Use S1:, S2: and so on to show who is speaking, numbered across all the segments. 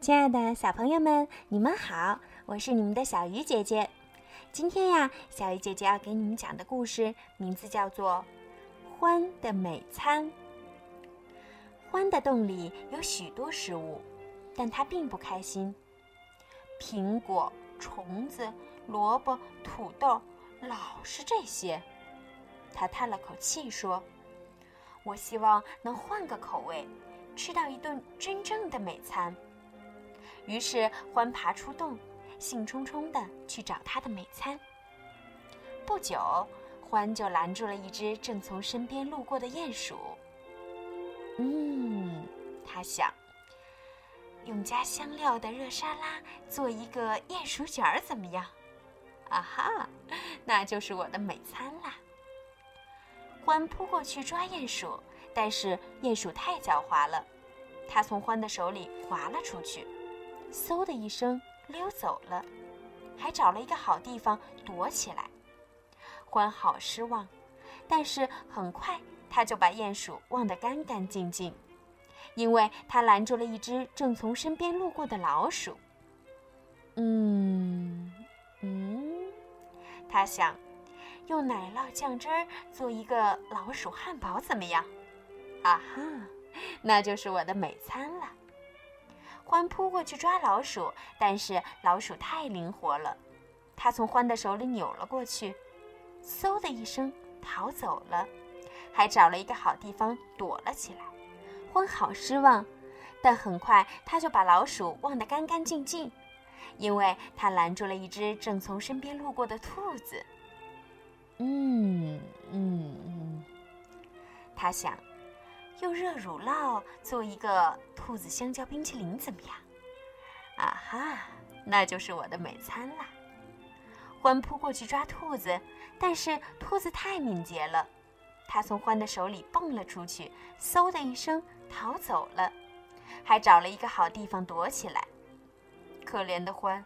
S1: 亲爱的小朋友们，你们好，我是你们的小鱼姐姐。今天呀，小鱼姐姐要给你们讲的故事名字叫做《獾的美餐》。獾的洞里有许多食物，但它并不开心。苹果、虫子、萝卜、土豆，老是这些。它叹了口气说：“我希望能换个口味，吃到一顿真正的美餐。”于是，獾爬出洞，兴冲冲地去找他的美餐。不久，獾就拦住了一只正从身边路过的鼹鼠。嗯，他想，用加香料的热沙拉做一个鼹鼠卷儿怎么样？啊哈，那就是我的美餐啦！獾扑过去抓鼹鼠，但是鼹鼠太狡猾了，它从獾的手里滑了出去。嗖的一声溜走了，还找了一个好地方躲起来。獾好失望，但是很快他就把鼹鼠忘得干干净净，因为他拦住了一只正从身边路过的老鼠。嗯嗯，他想用奶酪酱汁儿做一个老鼠汉堡怎么样？啊哈，那就是我的美餐了。獾扑过去抓老鼠，但是老鼠太灵活了，它从獾的手里扭了过去，嗖的一声逃走了，还找了一个好地方躲了起来。獾好失望，但很快他就把老鼠忘得干干净净，因为他拦住了一只正从身边路过的兔子。嗯嗯嗯，他想。用热乳酪做一个兔子香蕉冰淇淋怎么样？啊哈，那就是我的美餐啦！獾扑过去抓兔子，但是兔子太敏捷了，它从獾的手里蹦了出去，嗖的一声逃走了，还找了一个好地方躲起来。可怜的獾，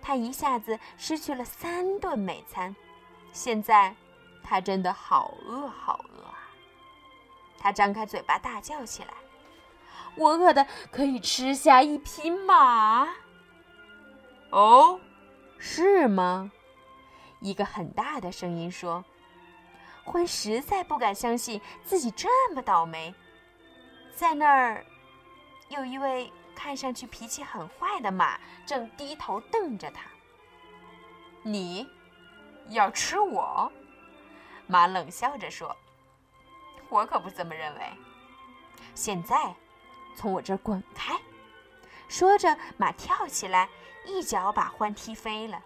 S1: 它一下子失去了三顿美餐，现在它真的好饿好饿。他张开嘴巴大叫起来：“我饿的可以吃下一匹马！”哦，是吗？一个很大的声音说：“獾实在不敢相信自己这么倒霉。”在那儿，有一位看上去脾气很坏的马正低头瞪着他。“你要吃我？”马冷笑着说。我可不这么认为。现在，从我这儿滚开！说着，马跳起来，一脚把獾踢飞了。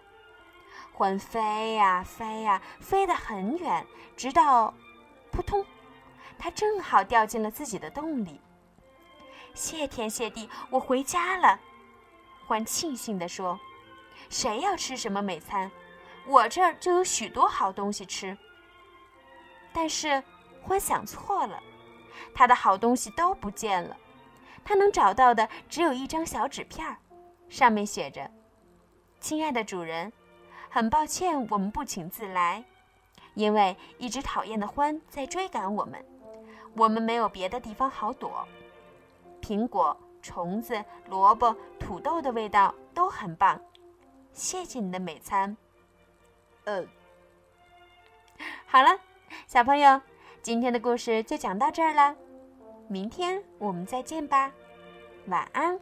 S1: 獾飞呀飞呀，飞得很远，直到扑通，它正好掉进了自己的洞里。谢天谢地，我回家了！獾庆幸地说：“谁要吃什么美餐，我这儿就有许多好东西吃。”但是。欢想错了，他的好东西都不见了，他能找到的只有一张小纸片，上面写着：“亲爱的主人，很抱歉我们不请自来，因为一只讨厌的獾在追赶我们，我们没有别的地方好躲。苹果、虫子、萝卜、土豆的味道都很棒，谢谢你的美餐。”呃，好了，小朋友。今天的故事就讲到这儿了，明天我们再见吧，晚安。